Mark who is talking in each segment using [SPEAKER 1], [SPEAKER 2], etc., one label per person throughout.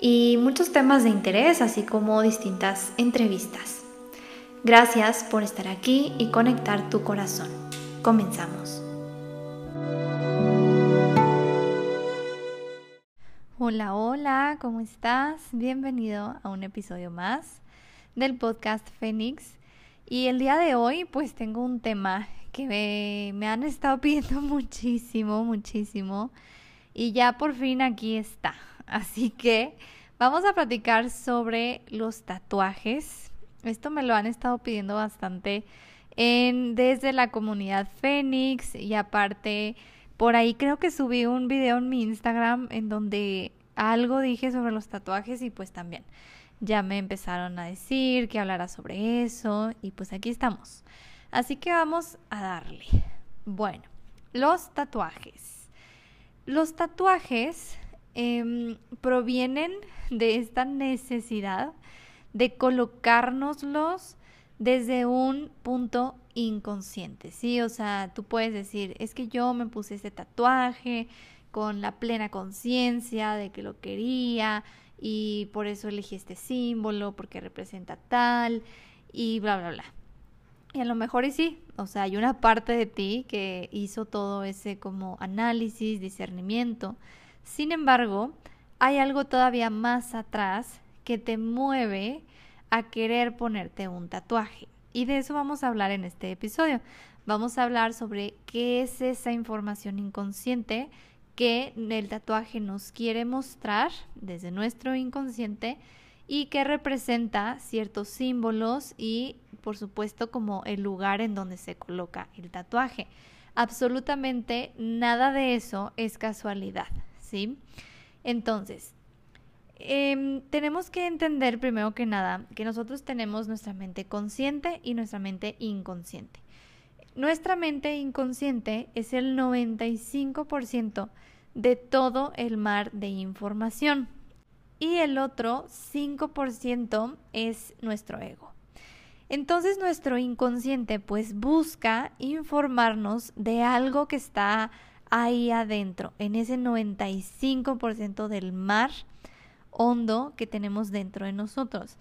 [SPEAKER 1] y muchos temas de interés, así como distintas entrevistas. Gracias por estar aquí y conectar tu corazón. Comenzamos. Hola, hola, ¿cómo estás? Bienvenido a un episodio más del podcast Fénix. Y el día de hoy pues tengo un tema que me, han estado pidiendo muchísimo, muchísimo. Y ya por fin aquí está. Así que vamos a platicar sobre los tatuajes. Esto me lo han estado pidiendo bastante en, desde la comunidad Fénix y aparte por ahí creo que subí un video en mi Instagram en donde algo dije sobre los tatuajes y pues también ya me empezaron a decir que hablara sobre eso y pues aquí estamos. Así que vamos a darle. Bueno, los tatuajes. Los tatuajes em, provienen de esta necesidad de colocárnoslos desde un punto inconsciente, ¿sí? O sea, tú puedes decir, es que yo me puse este tatuaje con la plena conciencia de que lo quería y por eso elegí este símbolo porque representa tal y bla, bla, bla. Y a lo mejor y sí, o sea, hay una parte de ti que hizo todo ese como análisis, discernimiento. Sin embargo, hay algo todavía más atrás que te mueve a querer ponerte un tatuaje. Y de eso vamos a hablar en este episodio. Vamos a hablar sobre qué es esa información inconsciente que el tatuaje nos quiere mostrar desde nuestro inconsciente y que representa ciertos símbolos y por supuesto como el lugar en donde se coloca el tatuaje. Absolutamente nada de eso es casualidad, ¿sí? Entonces, em, tenemos que entender primero que nada que nosotros tenemos nuestra mente consciente y nuestra mente inconsciente. Nuestra mente inconsciente es el 95% de todo el mar de información y el otro 5% es nuestro ego. Entonces nuestro inconsciente pues busca informarnos de algo que está ahí adentro, en ese 95% del mar hondo que tenemos dentro de nosotros.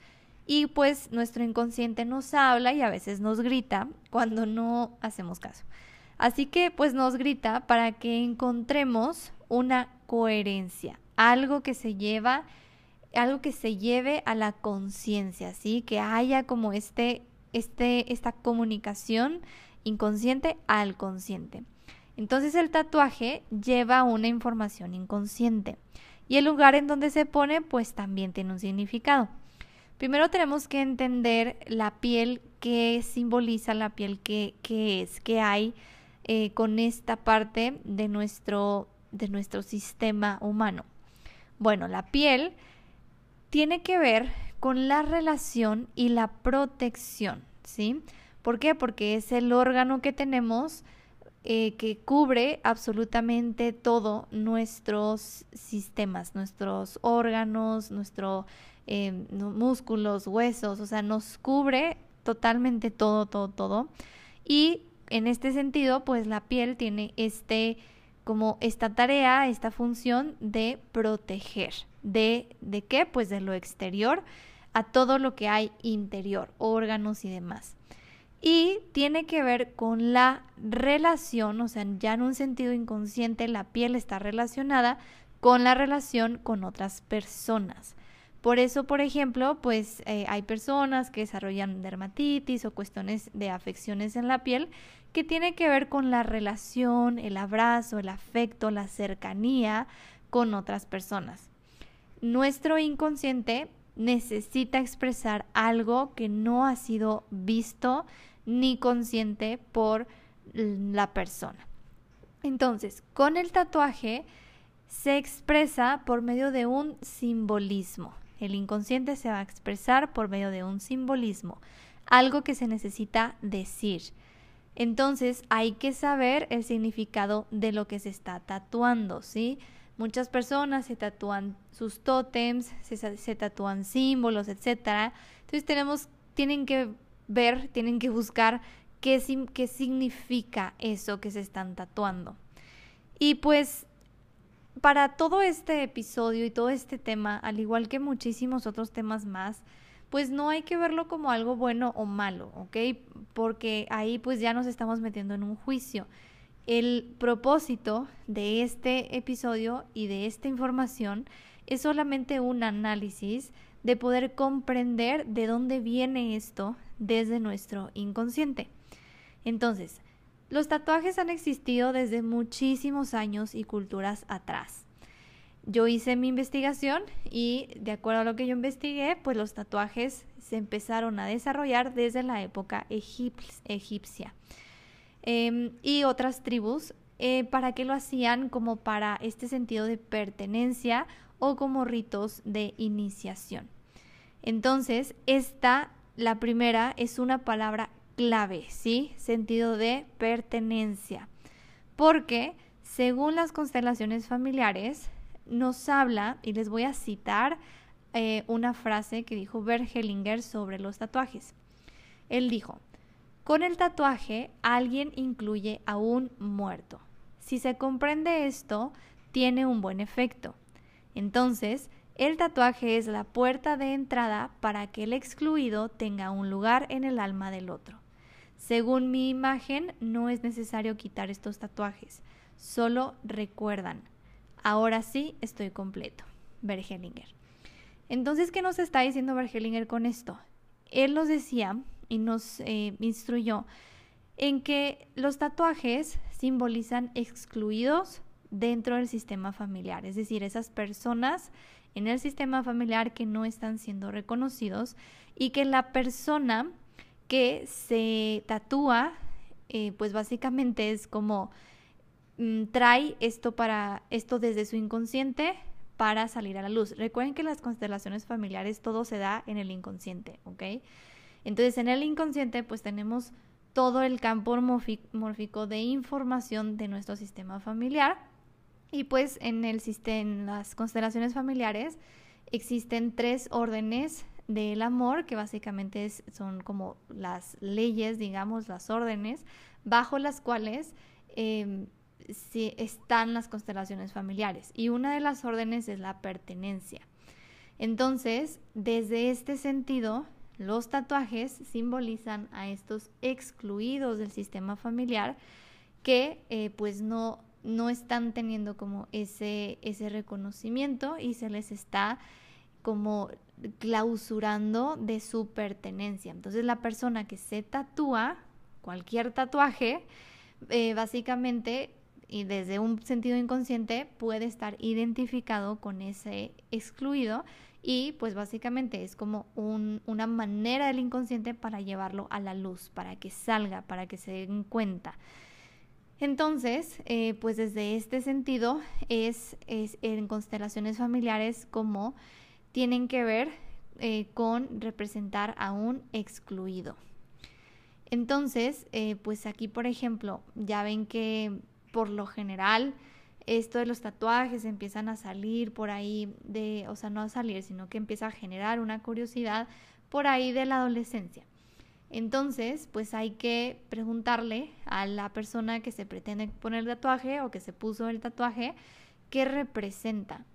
[SPEAKER 1] Y pues nuestro inconsciente nos habla y a veces nos grita cuando no hacemos caso. Así que pues nos grita para que encontremos una coherencia, algo que se lleva algo que se lleve a la conciencia, ¿sí? Que haya como este, este, esta comunicación inconsciente al consciente. Entonces el tatuaje lleva una información inconsciente y el lugar en donde se pone pues también tiene un significado. Primero tenemos que entender la piel, qué simboliza la piel, qué, es, qué hay eh, con esta parte de nuestro, de nuestro sistema humano. Bueno, la piel tiene que ver con la relación y la protección, ¿sí? ¿Por qué? Porque es el órgano que tenemos eh, que cubre absolutamente todo nuestros sistemas, nuestros órganos, nuestros em, músculos, huesos, o sea, nos cubre totalmente todo, todo, todo. Y en este sentido, pues la piel tiene este como esta tarea, esta función de proteger. ¿De, ¿De qué? Pues de lo exterior a todo lo que hay interior, órganos y demás. Y tiene que ver con la relación, o sea, ya en un sentido inconsciente, la piel está relacionada con la relación con otras personas. Por eso, por ejemplo, pues eh, hay personas que desarrollan dermatitis o cuestiones de afecciones en la piel que tiene que ver con la relación, el abrazo, el afecto, la cercanía con otras personas. Nuestro inconsciente necesita expresar algo que no ha sido visto ni consciente por la persona. Entonces, con el tatuaje se expresa por medio de un simbolismo. El inconsciente se va a expresar por medio de un simbolismo, algo que se necesita decir. Entonces hay que saber el significado de lo que se está tatuando, ¿sí? Muchas personas se tatúan sus tótems, se, tatúan símbolos, etc. Entonces tenemos, tienen que ver, tienen que buscar qué, qué significa eso que se están tatuando. Y pues para todo este episodio y todo este tema, al igual que muchísimos otros temas más, pues no hay que verlo como algo bueno o malo, ¿ok? Porque ahí pues ya nos estamos metiendo en un juicio. El propósito de este episodio y de esta información es solamente un análisis de poder comprender de dónde viene esto desde nuestro inconsciente. Entonces, los tatuajes han existido desde muchísimos años y culturas atrás. Yo hice mi investigación y de acuerdo a lo que yo investigué, pues los tatuajes se empezaron a desarrollar desde la época egipcia. Em, y otras tribus, eh, ¿para qué lo hacían? Como para este sentido de pertenencia o como ritos de iniciación. Entonces, esta, la primera, es una palabra clave, ¿sí? Sentido de pertenencia. Porque según las constelaciones familiares, nos habla, y les voy a citar eh, una frase que dijo Bergelinger sobre los tatuajes. Él dijo, con el tatuaje alguien incluye a un muerto. Si se comprende esto, tiene un buen efecto. Entonces, el tatuaje es la puerta de entrada para que el excluido tenga un lugar en el alma del otro. Según mi imagen, no es necesario quitar estos tatuajes, solo recuerdan, ahora sí estoy completo. Bergelinger. Entonces, ¿qué nos está diciendo Bergelinger con esto? Él nos decía y nos eh, instruyó en que los tatuajes simbolizan excluidos dentro del sistema familiar, es decir, esas personas en el sistema familiar que no están siendo reconocidos y que la persona que se tatúa, eh, pues básicamente es como mm, trae esto para esto desde su inconsciente para salir a la luz. Recuerden que las constelaciones familiares todo se da en el inconsciente, ¿ok? Entonces en el inconsciente pues tenemos todo el campo mórfico de información de nuestro sistema familiar y pues en, el, en las constelaciones familiares existen tres órdenes del amor, que básicamente son como las leyes, digamos, las órdenes, bajo las cuales em, están las constelaciones familiares. Y una de las órdenes es la pertenencia. Entonces, desde este sentido, los tatuajes simbolizan a estos excluidos del sistema familiar que eh, pues no, no están teniendo como ese, ese reconocimiento y se les está como clausurando de su pertenencia. Entonces la persona que se tatúa, cualquier tatuaje, eh, básicamente y desde un sentido inconsciente puede estar identificado con ese excluido y pues básicamente es como una manera del inconsciente para llevarlo a la luz, para que salga, para que se den cuenta. Entonces, eh, pues desde este sentido es, en constelaciones familiares como tienen que ver eh, con representar a un excluido. Entonces, eh, pues aquí, por ejemplo, ya ven que por lo general esto de los tatuajes empiezan a salir por ahí de, o sea, no a salir, sino que empieza a generar una curiosidad por ahí de la adolescencia. Entonces, pues hay que preguntarle a la persona que se pretende poner el tatuaje o que se puso el tatuaje, ¿qué representa?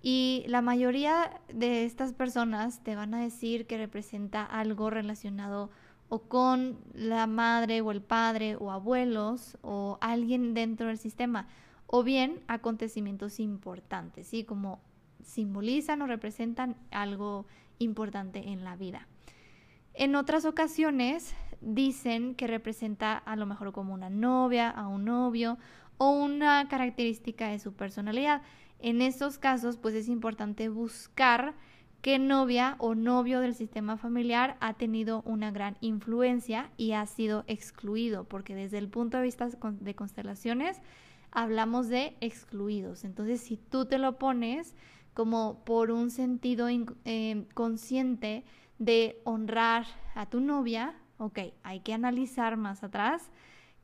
[SPEAKER 1] Y la mayoría de estas personas te van a decir que representa algo relacionado o con la madre o el padre o abuelos o alguien dentro del sistema o bien acontecimientos importantes, ¿sí? Como simbolizan o representan algo importante en la vida. En otras ocasiones dicen que representa a lo mejor como una novia, a un novio o una característica de su personalidad. En estos casos, pues es importante buscar qué novia o novio del sistema familiar ha tenido una gran influencia y ha sido excluido, porque desde el punto de vista de constelaciones hablamos de excluidos. Entonces, si tú te lo pones como por un sentido eh, consciente de honrar a tu novia, ok, hay que analizar más atrás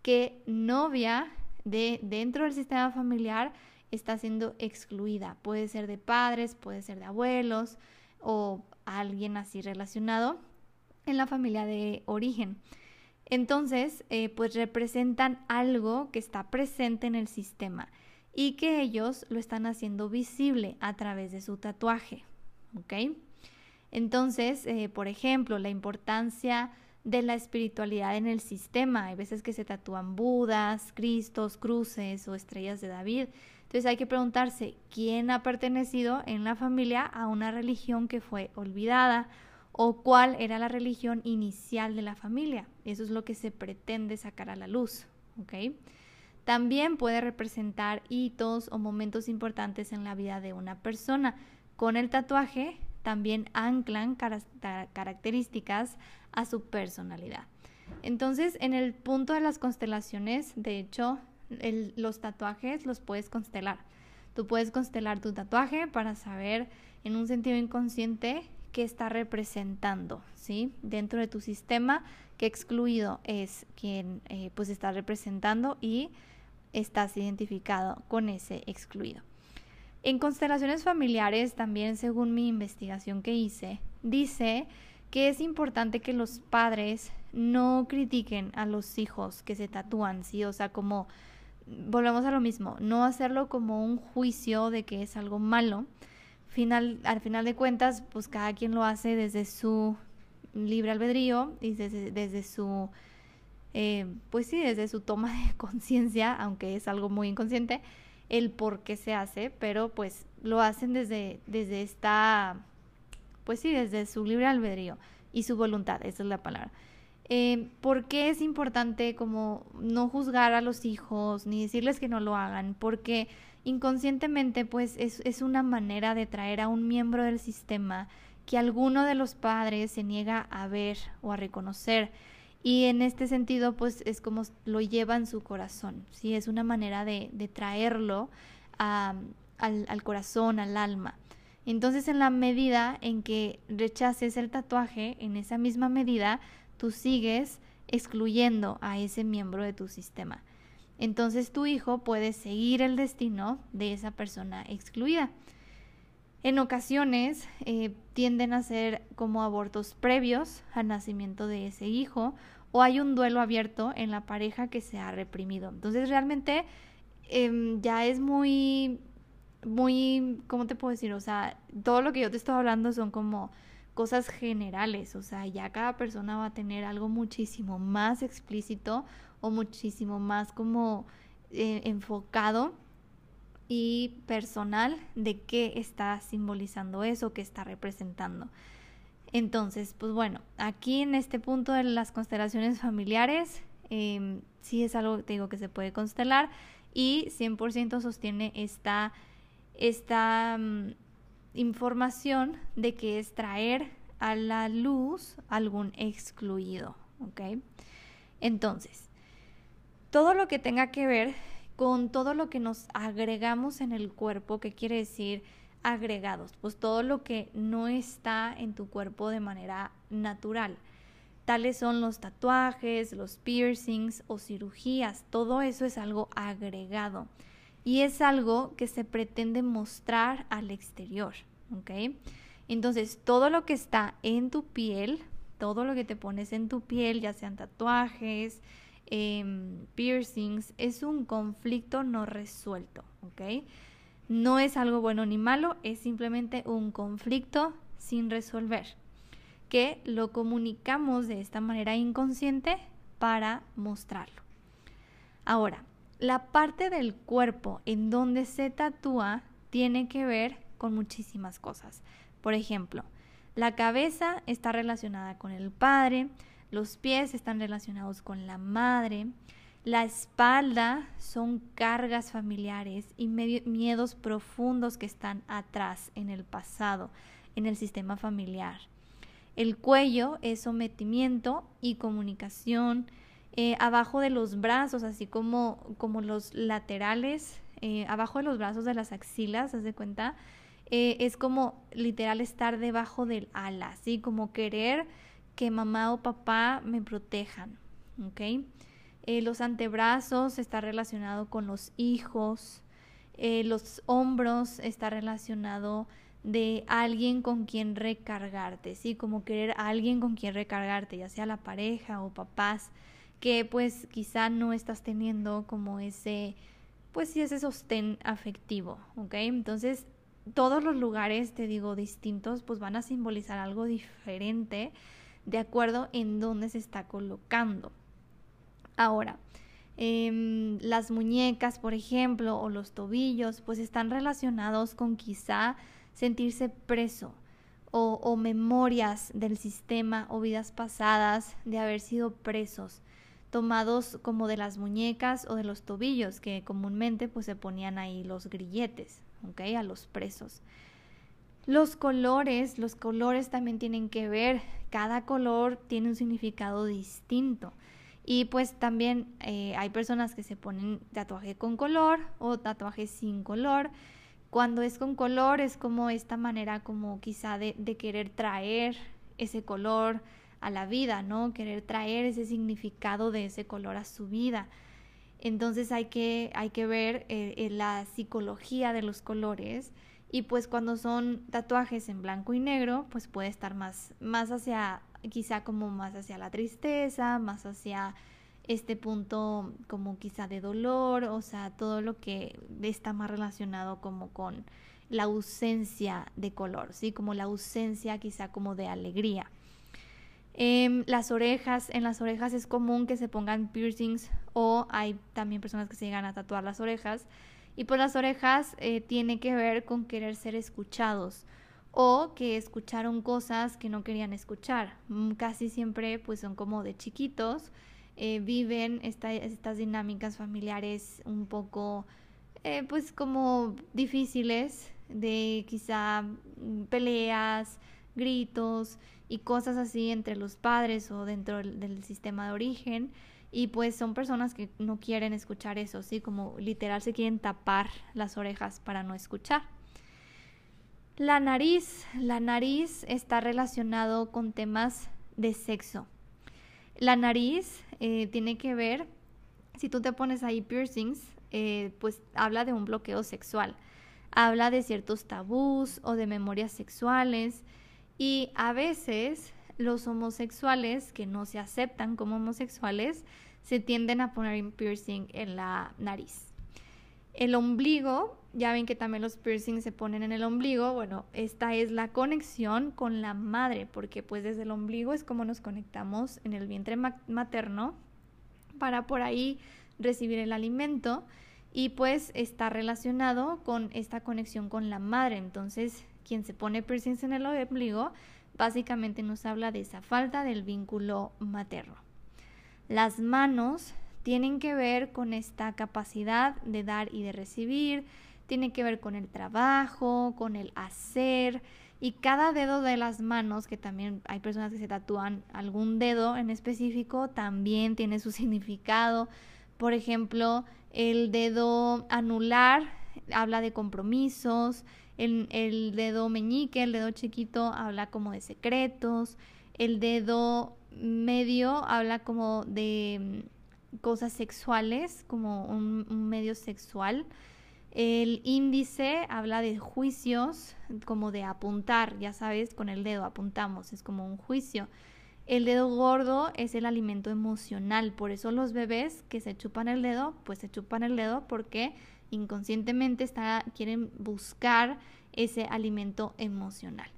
[SPEAKER 1] que novia de dentro del sistema familiar está siendo excluida. Puede ser de padres, puede ser de abuelos o alguien así relacionado en la familia de origen. Entonces, eh, pues representan algo que está presente en el sistema y que ellos lo están haciendo visible a través de su tatuaje. ¿Ok? Entonces, eh, por ejemplo, la importancia de la espiritualidad en el sistema. Hay veces que se tatúan Budas, Cristos, cruces o estrellas de David. Entonces hay que preguntarse quién ha pertenecido en la familia a una religión que fue olvidada o cuál era la religión inicial de la familia. Eso es lo que se pretende sacar a la luz. También puede representar hitos o momentos importantes en la vida de una persona. Con el tatuaje también anclan características a su personalidad. Entonces, en el punto de las constelaciones, de hecho, los tatuajes los puedes constelar. Tú puedes constelar tu tatuaje para saber en un sentido inconsciente qué está representando, ¿sí? Dentro de tu sistema, qué excluido es quien eh, pues está representando y estás identificado con ese excluido. En constelaciones familiares, también según mi investigación que hice, dice que es importante que los padres no critiquen a los hijos que se tatúan, ¿sí? O sea, como volvemos a lo mismo, no hacerlo como un juicio de que es algo malo. Final, al final de cuentas, pues cada quien lo hace desde su libre albedrío y desde, desde su, eh, pues sí, desde su toma de conciencia, aunque es algo muy inconsciente, el por qué se hace, pero pues lo hacen desde, desde esta, pues sí, desde su libre albedrío y su voluntad, esa es la palabra. Eh, ¿Por qué es importante como no juzgar a los hijos ni decirles que no lo hagan? Porque inconscientemente pues es, es una manera de traer a un miembro del sistema que alguno de los padres se niega a ver o a reconocer y en este sentido, pues es como lo lleva en su corazón, ¿sí? Es una manera de, traerlo al, al corazón, al alma. Entonces, en la medida en que rechaces el tatuaje, en esa misma medida, tú sigues excluyendo a ese miembro de tu sistema. Entonces tu hijo puede seguir el destino de esa persona excluida. En ocasiones eh, tienden a ser como abortos previos al nacimiento de ese hijo o hay un duelo abierto en la pareja que se ha reprimido. Entonces realmente em, ya es muy, muy, ¿cómo te puedo decir? O sea, todo lo que yo te estoy hablando son como cosas generales, o sea, ya cada persona va a tener algo muchísimo más explícito o muchísimo más como eh, enfocado y personal de qué está simbolizando eso, qué está representando. Entonces, pues bueno, aquí en este punto de las constelaciones familiares, eh, sí es algo, te digo, que se puede constelar y 100% sostiene esta, esta mm, información de que es traer a la luz algún excluido, ¿ok? Entonces, todo lo que tenga que ver con todo lo que nos agregamos en el cuerpo, que quiere decir agregados, pues todo lo que no está en tu cuerpo de manera natural. Tales son los tatuajes, los piercings o cirugías, todo eso es algo agregado y es algo que se pretende mostrar al exterior. Entonces, todo lo que está en tu piel, todo lo que te pones en tu piel, ya sean tatuajes, Em, piercings, es un conflicto no resuelto, ¿ok? No es algo bueno ni malo, es simplemente un conflicto sin resolver, que lo comunicamos de esta manera inconsciente para mostrarlo. Ahora, la parte del cuerpo en donde se tatúa tiene que ver con muchísimas cosas. Por ejemplo, la cabeza está relacionada con el padre, los pies están relacionados con la madre. La espalda son cargas familiares y miedos profundos que están atrás en el pasado, en el sistema familiar. El cuello es sometimiento y comunicación. eh, abajo de los brazos, así como, como los laterales, eh, abajo de los brazos de las axilas, ¿se de cuenta? Eh, es como literal estar debajo del ala, así como querer que mamá o papá me protejan, ¿ok? los antebrazos está relacionado con los hijos, los hombros está relacionado de alguien con quien recargarte, ¿sí? Como querer a alguien con quien recargarte, ya sea la pareja o papás que pues quizá no estás teniendo como ese, pues sí, ese sostén afectivo, ¿ok? Entonces, todos los lugares, te digo, distintos, pues van a simbolizar algo diferente de acuerdo en dónde se está colocando. Ahora, em, las muñecas, por ejemplo, o los tobillos, pues están relacionados con quizá sentirse preso o, o memorias del sistema o vidas pasadas de haber sido presos tomados como de las muñecas o de los tobillos, que comúnmente pues se ponían ahí los grilletes, ¿ok? A los presos. Los colores, los colores también tienen que ver, cada color tiene un significado distinto. Y pues también eh, hay personas que se ponen tatuaje con color o tatuaje sin color. Cuando es con color es como esta manera como quizá de, querer traer ese color, a la vida, ¿no? Querer traer ese significado de ese color a su vida. Entonces hay que, hay que ver eh, eh, la psicología de los colores y pues cuando son tatuajes en blanco y negro, pues puede estar más, más hacia, quizá como más hacia la tristeza, más hacia este punto como quizá de dolor, o sea, todo lo que está más relacionado como con la ausencia de color, ¿sí? Como la ausencia quizá como de alegría. Em, las orejas, en las orejas es común que se pongan piercings o hay también personas que se llegan a tatuar las orejas. Y pues las orejas eh, tiene que ver con querer ser escuchados o que escucharon cosas que no querían escuchar. Mm, casi siempre pues son como de chiquitos, eh, viven estas dinámicas familiares un poco eh, pues como difíciles de quizá mm, peleas, gritos y cosas así entre los padres o dentro del, sistema de origen. Y pues son personas que no quieren escuchar eso, ¿sí? Como literal se quieren tapar las orejas para no escuchar. La nariz, la nariz está relacionado con temas de sexo. La nariz eh, tiene que ver, si tú te pones ahí piercings, eh, pues habla de un bloqueo sexual, habla de ciertos tabús o de memorias sexuales, y a veces los homosexuales que no se aceptan como homosexuales se tienden a poner un piercing en la nariz. El ombligo, ya ven que también los piercings se ponen en el ombligo, bueno, esta es la conexión con la madre, porque pues desde el ombligo es como nos conectamos en el vientre materno para por ahí recibir el alimento y pues está relacionado con esta conexión con la madre. Entonces, quien se pone piercings en el ombligo, básicamente nos habla de esa falta del vínculo materno. Las manos tienen que ver con esta capacidad de dar y de recibir, tiene que ver con el trabajo, con el hacer y cada dedo de las manos, que también hay personas que se tatúan algún dedo en específico, también tiene su significado. Por ejemplo, el dedo anular habla de compromisos, el, dedo meñique, el dedo chiquito, habla como de secretos. El dedo medio habla como de mm, cosas sexuales, como un, medio sexual. El índice habla de juicios, como de apuntar, ya sabes, con el dedo apuntamos, es como un juicio. El dedo gordo es el alimento emocional, por eso los bebés que se chupan el dedo, pues se chupan el dedo porque inconscientemente quieren buscar ese alimento emocional.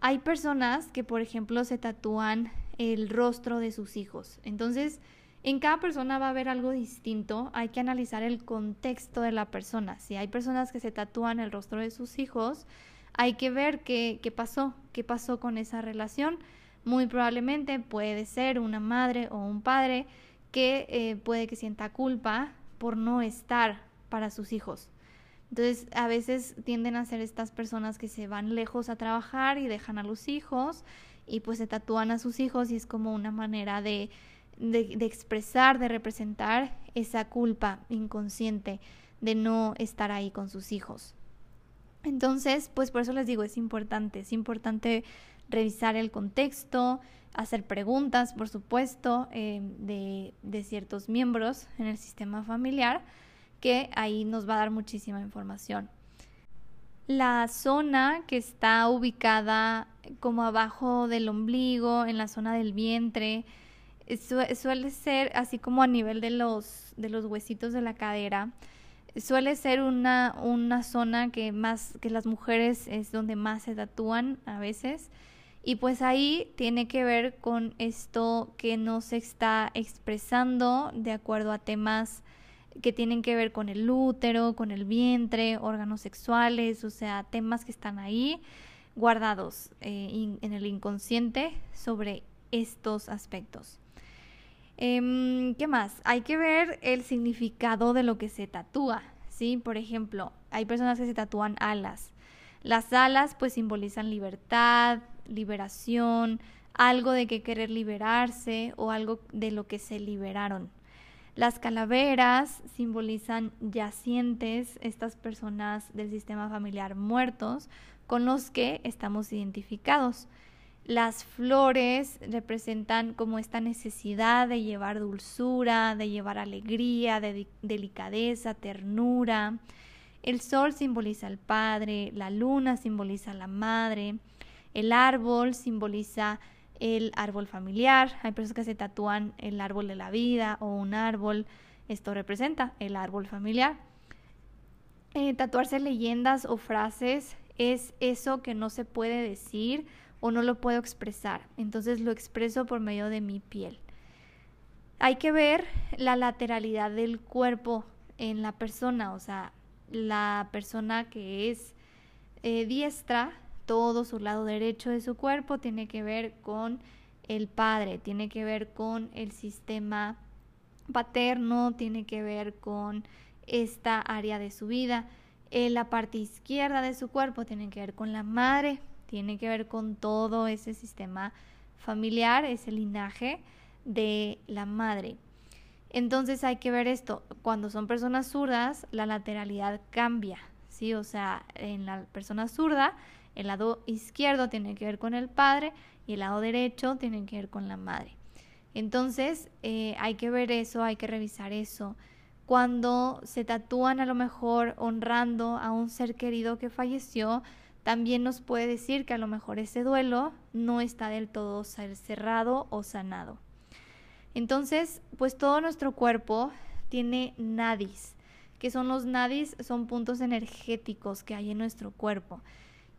[SPEAKER 1] Hay personas que, por ejemplo, se tatúan el rostro de sus hijos. Entonces, en cada persona va a haber algo distinto. Hay que analizar el contexto de la persona. Si hay personas que se tatúan el rostro de sus hijos, hay que ver qué, qué pasó, qué pasó con esa relación. Muy probablemente puede ser una madre o un padre que eh, puede que sienta culpa por no estar para sus hijos. Entonces, a veces tienden a ser estas personas que se van lejos a trabajar y dejan a los hijos y pues se tatúan a sus hijos y es como una manera de de, expresar, de representar esa culpa inconsciente de no estar ahí con sus hijos. Entonces, pues por eso les digo, es importante, es importante revisar el contexto, hacer preguntas, por supuesto, eh, de, de, ciertos miembros en el sistema familiar, que ahí nos va a dar muchísima información. La zona que está ubicada como abajo del ombligo, en la zona del vientre, suele ser así como a nivel de los, de los huesitos de la cadera, suele ser una, una zona que más que las mujeres es donde más se tatúan a veces y pues ahí tiene que ver con esto que no se está expresando de acuerdo a temas que tienen que ver con el útero, con el vientre, órganos sexuales, o sea, temas que están ahí guardados eh, en el inconsciente sobre estos aspectos. Em, ¿Qué más? Hay que ver el significado de lo que se tatúa, ¿sí? Por ejemplo, hay personas que se tatúan alas. Las alas pues simbolizan libertad, liberación, algo de que querer liberarse o algo de lo que se liberaron. Las calaveras simbolizan yacientes, estas personas del sistema familiar muertos con los que estamos identificados. Las flores representan como esta necesidad de llevar dulzura, de llevar alegría, de delicadeza, ternura. El sol simboliza al padre, la luna simboliza a la madre, el árbol simboliza el árbol familiar. Hay personas que se tatúan el árbol de la vida o un árbol. Esto representa el árbol familiar. Eh, tatuarse leyendas o frases es eso que no se puede decir o no lo puedo expresar. Entonces lo expreso por medio de mi piel. Hay que ver la lateralidad del cuerpo en la persona, o sea, la persona que es eh, diestra, todo su lado derecho de su cuerpo tiene que ver con el padre, tiene que ver con el sistema paterno, tiene que ver con esta área de su vida. En la parte izquierda de su cuerpo tiene que ver con la madre, tiene que ver con todo ese sistema familiar, ese linaje de la madre. Entonces hay que ver esto, cuando son personas zurdas, la lateralidad cambia, ¿sí? O sea, en la persona zurda, el lado izquierdo tiene que ver con el padre y el lado derecho tiene que ver con la madre. Entonces eh, hay que ver eso, hay que revisar eso. Cuando se tatúan a lo mejor honrando a un ser querido que falleció, también nos puede decir que a lo mejor ese duelo no está del todo cerrado o sanado. Entonces, pues todo nuestro cuerpo tiene nadis, que son los nadis, son puntos energéticos que hay en nuestro cuerpo.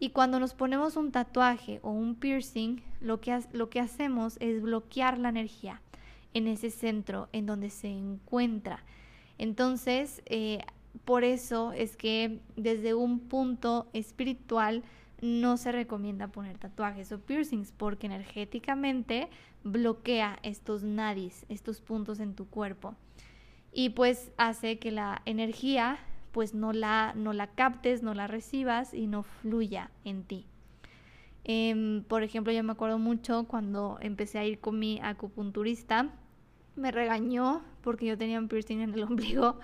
[SPEAKER 1] Y cuando nos ponemos un tatuaje o un piercing, lo que, lo que hacemos es bloquear la energía en ese centro en donde se encuentra. Entonces, eh, por eso es que desde un punto espiritual no se recomienda poner tatuajes o piercings porque energéticamente bloquea estos nadis, estos puntos en tu cuerpo. Y pues hace que la energía pues no la, no la captes, no la recibas y no fluya en ti. Em, por ejemplo, yo me acuerdo mucho cuando empecé a ir con mi acupunturista, me regañó porque yo tenía un piercing en el ombligo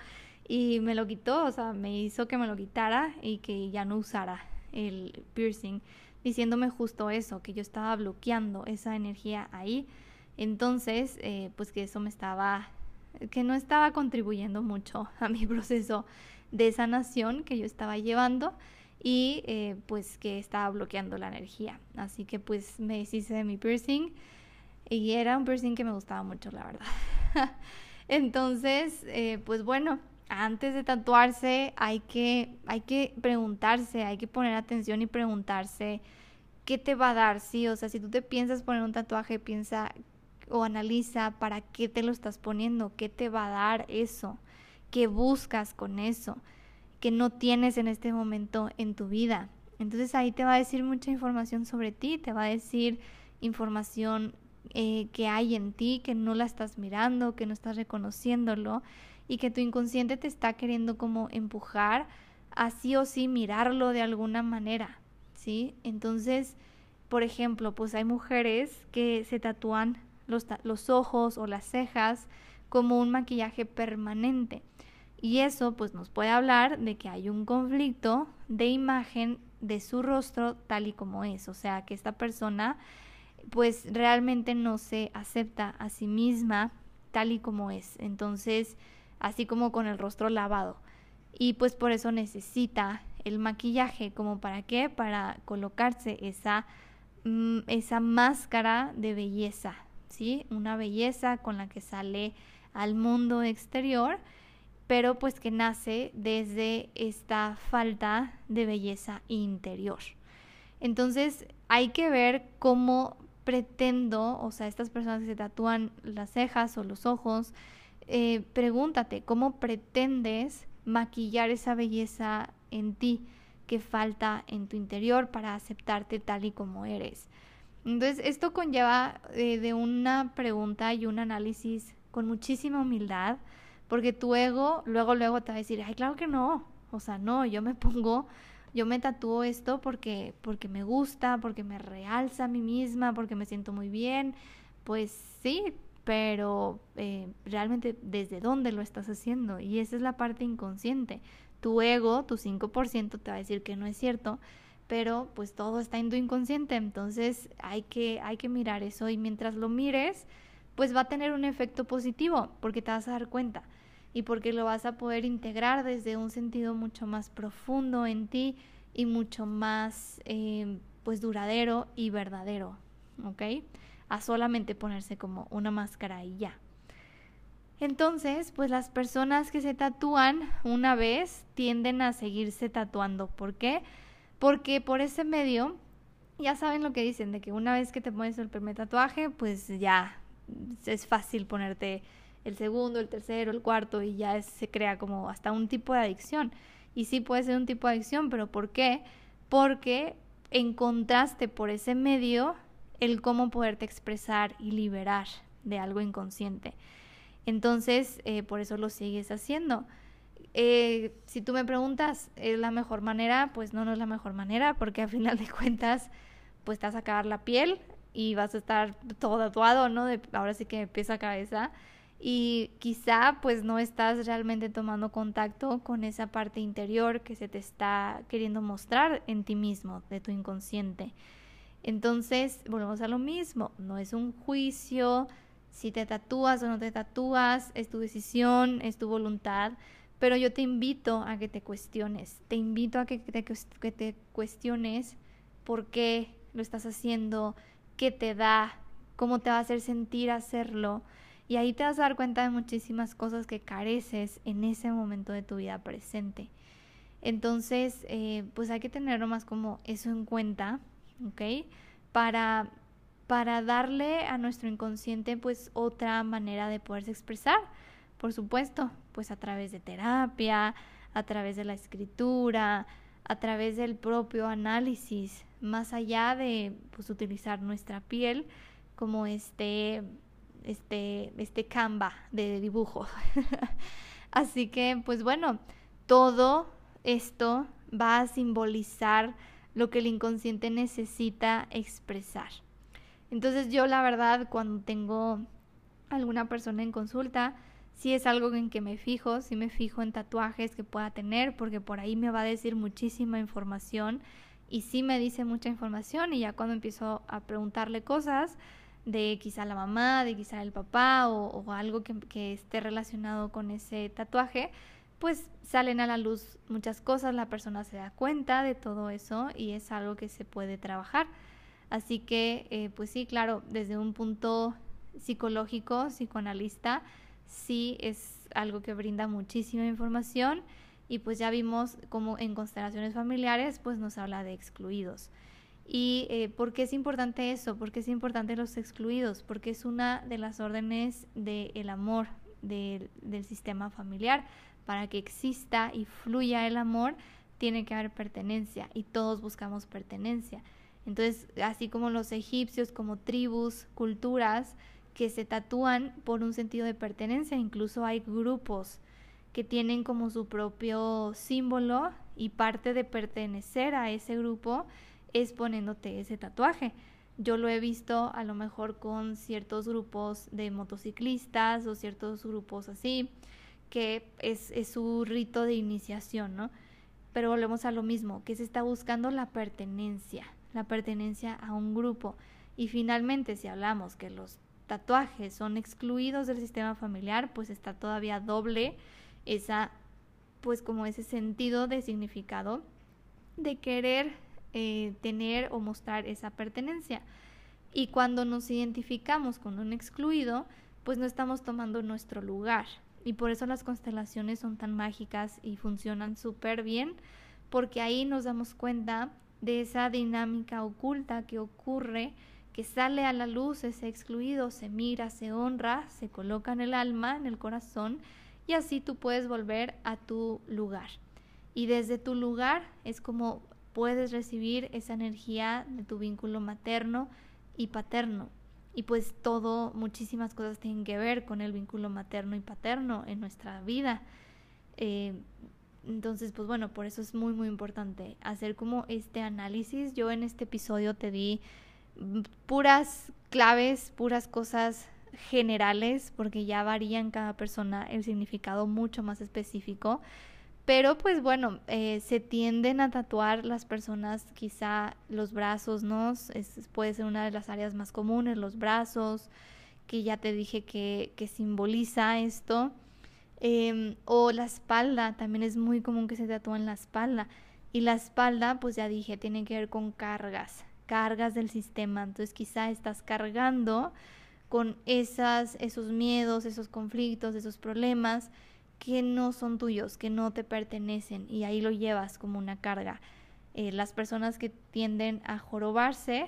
[SPEAKER 1] y me lo quitó, o sea, me hizo que me lo quitara y que ya no usara el piercing, diciéndome justo eso, que yo estaba bloqueando esa energía ahí. Entonces, eh, pues que eso me estaba, que no estaba contribuyendo mucho a mi proceso de sanación que yo estaba llevando y eh, pues que estaba bloqueando la energía. Así que pues me deshice de mi piercing y era un piercing que me gustaba mucho, la verdad. Entonces, eh, pues bueno, antes de tatuarse hay que, hay que preguntarse, hay que poner atención y preguntarse qué te va a dar, sí, o sea, si tú te piensas poner un tatuaje, piensa o analiza para qué te lo estás poniendo, qué te va a dar eso, qué buscas con eso, que no tienes en este momento en tu vida. Entonces ahí te va a decir mucha información sobre ti, te va a decir información eh, que hay en ti, que no la estás mirando, que no estás reconociéndolo y que tu inconsciente te está queriendo como empujar a sí o sí mirarlo de alguna manera, ¿sí? Entonces, por ejemplo, pues hay mujeres que se tatúan los, los ojos o las cejas como un maquillaje permanente. Y eso pues nos puede hablar de que hay un conflicto de imagen de su rostro tal y como es. O sea, que esta persona pues realmente no se acepta a sí misma tal y como es. Entonces, así como con el rostro lavado. Y pues por eso necesita el maquillaje, como para qué? Para colocarse esa, mm, esa máscara de belleza, ¿sí? Una belleza con la que sale al mundo exterior, pero pues que nace desde esta falta de belleza interior. Entonces hay que ver cómo pretendo, o sea, estas personas que se tatúan las cejas o los ojos, eh, pregúntate, ¿cómo pretendes maquillar esa belleza en ti que falta en tu interior para aceptarte tal y como eres? Entonces, esto conlleva eh, de una pregunta y un análisis con muchísima humildad, porque tu ego luego, luego te va a decir, ay, claro que no, o sea, no, yo me pongo yo me tatúo esto porque, porque me gusta, porque me realza a mí misma, porque me siento muy bien. Pues sí, pero eh, realmente desde dónde lo estás haciendo. Y esa es la parte inconsciente. Tu ego, tu 5% te va a decir que no es cierto, pero pues todo está en tu inconsciente. Entonces hay que, hay que mirar eso y mientras lo mires, pues va a tener un efecto positivo porque te vas a dar cuenta y porque lo vas a poder integrar desde un sentido mucho más profundo en ti y mucho más eh, pues duradero y verdadero, ¿ok? A solamente ponerse como una máscara y ya. Entonces, pues las personas que se tatúan una vez tienden a seguirse tatuando. ¿Por qué? Porque por ese medio, ya saben lo que dicen, de que una vez que te pones el primer tatuaje, pues ya es fácil ponerte el segundo, el tercero, el cuarto y ya se crea como hasta un tipo de adicción. Y sí puede ser un tipo de adicción, pero ¿por qué? Porque encontraste por ese medio el cómo poderte expresar y liberar de algo inconsciente. Entonces, eh, por eso lo sigues haciendo. Eh, si tú me preguntas, ¿es la mejor manera? Pues no, no es la mejor manera, porque al final de cuentas, pues te vas a acabar la piel y vas a estar todo tatuado, ¿no? De, ahora sí que empieza a cabeza y quizá pues no estás realmente tomando contacto con esa parte interior que se te está queriendo mostrar en ti mismo, de tu inconsciente. Entonces, volvemos a lo mismo, no es un juicio, si te tatúas o no te tatúas, es tu decisión, es tu voluntad, pero yo te invito a que te cuestiones, te invito a que te, que te cuestiones por qué lo estás haciendo, qué te da, cómo te va a hacer sentir hacerlo y ahí te vas a dar cuenta de muchísimas cosas que careces en ese momento de tu vida presente. Entonces, eh, pues hay que tenerlo más como eso en cuenta, ¿ok? Para, para darle a nuestro inconsciente pues otra manera de poderse expresar, por supuesto, pues a través de terapia, a través de la escritura, a través del propio análisis, más allá de pues utilizar nuestra piel como este este, este Canva de dibujo. Así que, pues bueno, todo esto va a simbolizar lo que el inconsciente necesita expresar. Entonces yo la verdad cuando tengo alguna persona en consulta, si es algo en que me fijo, si me fijo en tatuajes que pueda tener, porque por ahí me va a decir muchísima información y sí me dice mucha información y ya cuando empiezo a preguntarle cosas, de quizá la mamá, de quizá el papá o, algo que, esté relacionado con ese tatuaje, pues salen a la luz muchas cosas, la persona se da cuenta de todo eso y es algo que se puede trabajar. Así que, eh, pues sí, claro, desde un punto psicológico, psicoanalista, sí es algo que brinda muchísima información y pues ya vimos como en constelaciones familiares, pues nos habla de excluidos. ¿Y eh, por qué es importante eso? ¿Por qué es importante los excluidos? Porque es una de las órdenes del amor del sistema familiar. Para que exista y fluya el amor, tiene que haber pertenencia y todos buscamos pertenencia. Entonces, así como los egipcios, como tribus, culturas que se tatúan por un sentido de pertenencia, incluso hay grupos que tienen como su propio símbolo y parte de pertenecer a ese grupo es poniéndote ese tatuaje. yo lo he visto a lo mejor con ciertos grupos de motociclistas o ciertos grupos así, que es, es su rito de iniciación, ¿no? Pero volvemos a lo mismo, que se está buscando la pertenencia, la pertenencia a un grupo. Y finalmente, si hablamos que los tatuajes son excluidos del sistema familiar, pues está todavía doble esa, pues como ese sentido de significado de querer eh, tener o mostrar esa pertenencia. Y cuando nos identificamos con un excluido, pues no estamos tomando nuestro lugar. Y por eso las constelaciones son tan mágicas y funcionan súper bien, porque ahí nos damos cuenta de esa dinámica oculta que ocurre, que sale a la luz ese excluido, se mira, se honra, se coloca en el alma, en el corazón, y así tú puedes volver a tu lugar. Y desde tu lugar es como puedes recibir esa energía de tu vínculo materno y paterno. Y pues todo, muchísimas cosas tienen que ver con el vínculo materno y paterno en nuestra vida. Eh, entonces, pues bueno, por eso es muy, muy importante hacer como este análisis. Yo en este episodio te di puras claves, puras cosas generales, porque ya varía en cada persona el significado mucho más específico. Pero pues bueno, eh, se tienden a tatuar las personas quizá los brazos, ¿no? Es, puede ser una de las áreas más comunes, los brazos, que ya te dije que, que simboliza esto. Em, o la espalda, también es muy común que se tatúen la espalda. Y la espalda, pues ya dije, tiene que ver con cargas, cargas del sistema. Entonces quizá estás cargando con esas, esos miedos, esos conflictos, esos problemas que no son tuyos, que no te pertenecen y ahí lo llevas como una carga. Eh, las personas que tienden a jorobarse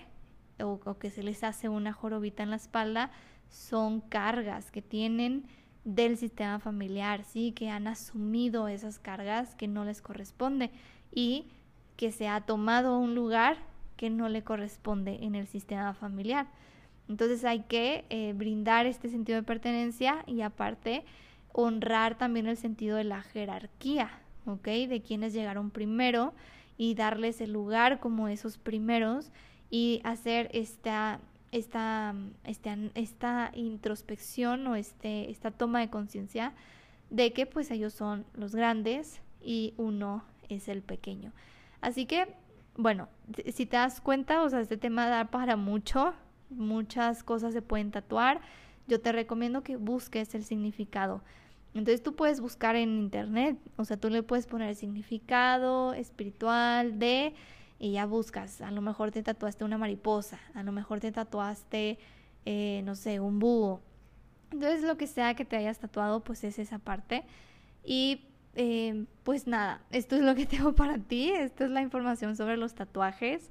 [SPEAKER 1] o, que se les hace una jorobita en la espalda son cargas que tienen del sistema familiar, sí, que han asumido esas cargas que no les corresponde y que se ha tomado un lugar que no le corresponde en el sistema familiar. Entonces hay que eh, brindar este sentido de pertenencia y aparte honrar también el sentido de la jerarquía, ¿ok? De quienes llegaron primero y darles el lugar como esos primeros y hacer esta, esta, este, esta introspección o este, esta toma de conciencia de que pues ellos son los grandes y uno es el pequeño. Así que, bueno, si te das cuenta, o sea, este tema da para mucho, muchas cosas se pueden tatuar. Yo te recomiendo que busques el significado. Entonces tú puedes buscar en internet, o sea, tú le puedes poner el significado espiritual de y ya buscas. A lo mejor te tatuaste una mariposa, a lo mejor te tatuaste, eh, no sé, un búho. Entonces lo que sea que te hayas tatuado, pues es esa parte. Y eh, pues nada, esto es lo que tengo para ti, esto es la información sobre los tatuajes.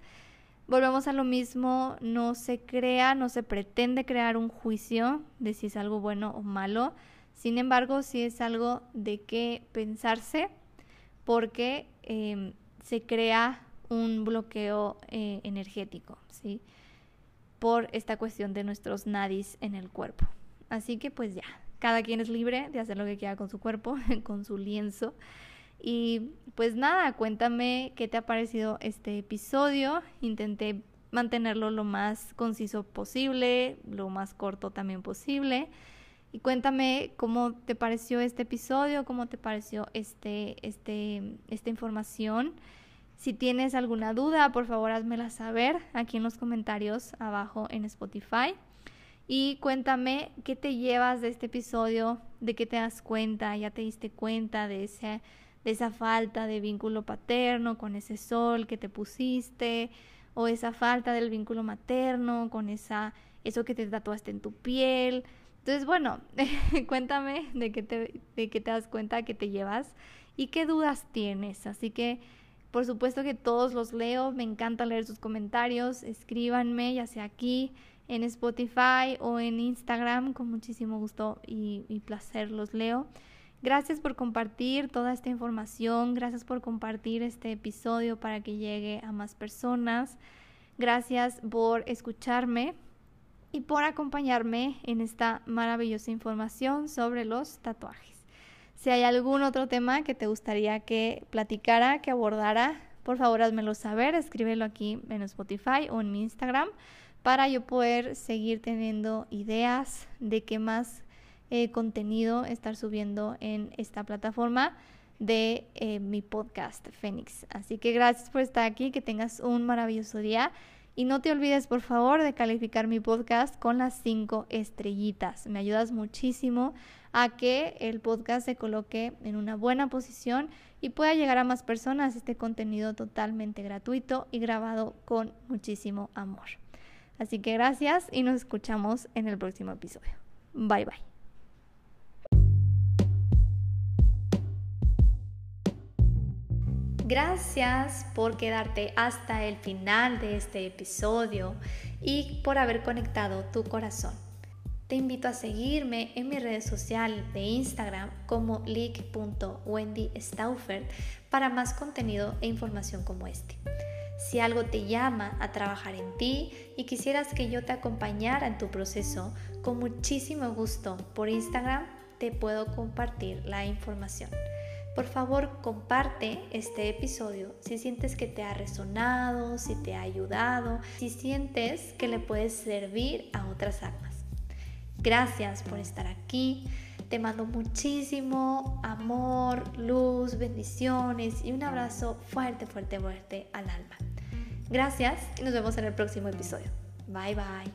[SPEAKER 1] Volvemos a lo mismo, no se crea, no se pretende crear un juicio de si es algo bueno o malo sin embargo, sí es algo de qué pensarse porque em, se crea un bloqueo eh, energético, ¿sí? Por esta cuestión de nuestros nadis en el cuerpo. Así que pues ya, cada quien es libre de hacer lo que quiera con su cuerpo, con su lienzo. Y pues nada, cuéntame qué te ha parecido este episodio. Intenté mantenerlo lo más conciso posible, lo más corto también posible. Y cuéntame cómo te pareció este episodio, cómo te pareció este, este, esta información. Si tienes alguna duda, por favor házmela saber aquí en los comentarios abajo en Spotify. Y cuéntame qué te llevas de este episodio, de qué te das cuenta, ya te diste cuenta de, de esa falta de vínculo paterno con ese sol que te pusiste, o esa falta del vínculo materno con esa, eso que te tatuaste en tu piel entonces, bueno, cuéntame de qué, te, de qué te das cuenta, qué te llevas y qué dudas tienes. Así que, por supuesto que todos los leo, me encanta leer sus comentarios, escríbanme, ya sea aquí en Spotify o en Instagram, con muchísimo gusto y, y placer los leo. Gracias por compartir toda esta información, gracias por compartir este episodio para que llegue a más personas. Gracias por escucharme y por acompañarme en esta maravillosa información sobre los tatuajes. Si hay algún otro tema que te gustaría que platicara, que abordara, por favor házmelo saber, escríbelo aquí en Spotify o en mi Instagram para yo poder seguir teniendo ideas de qué más eh, contenido estar subiendo en esta plataforma de eh, mi podcast Fénix. Así que gracias por estar aquí, que tengas un maravilloso día y no te olvides por favor de calificar mi podcast con las cinco estrellitas. Me ayudas muchísimo a que el podcast se coloque en una buena posición y pueda llegar a más personas este contenido totalmente gratuito y grabado con muchísimo amor. Así que gracias y nos escuchamos en el próximo episodio. Bye bye. Gracias por quedarte hasta el final de este episodio y por haber conectado tu corazón. Te invito a seguirme en mis redes sociales de Instagram como leak.wendystauffer para más contenido e información como este. Si algo te llama a trabajar en ti y quisieras que yo te acompañara en tu proceso, con muchísimo gusto por Instagram te puedo compartir la información. Por favor, comparte este episodio si sientes que te ha resonado, si te ha ayudado, si sientes que le puedes servir a otras almas. Gracias por estar aquí. Te mando muchísimo amor, luz, bendiciones y un abrazo fuerte, fuerte, fuerte al alma. Gracias y nos vemos en el próximo episodio. Bye bye.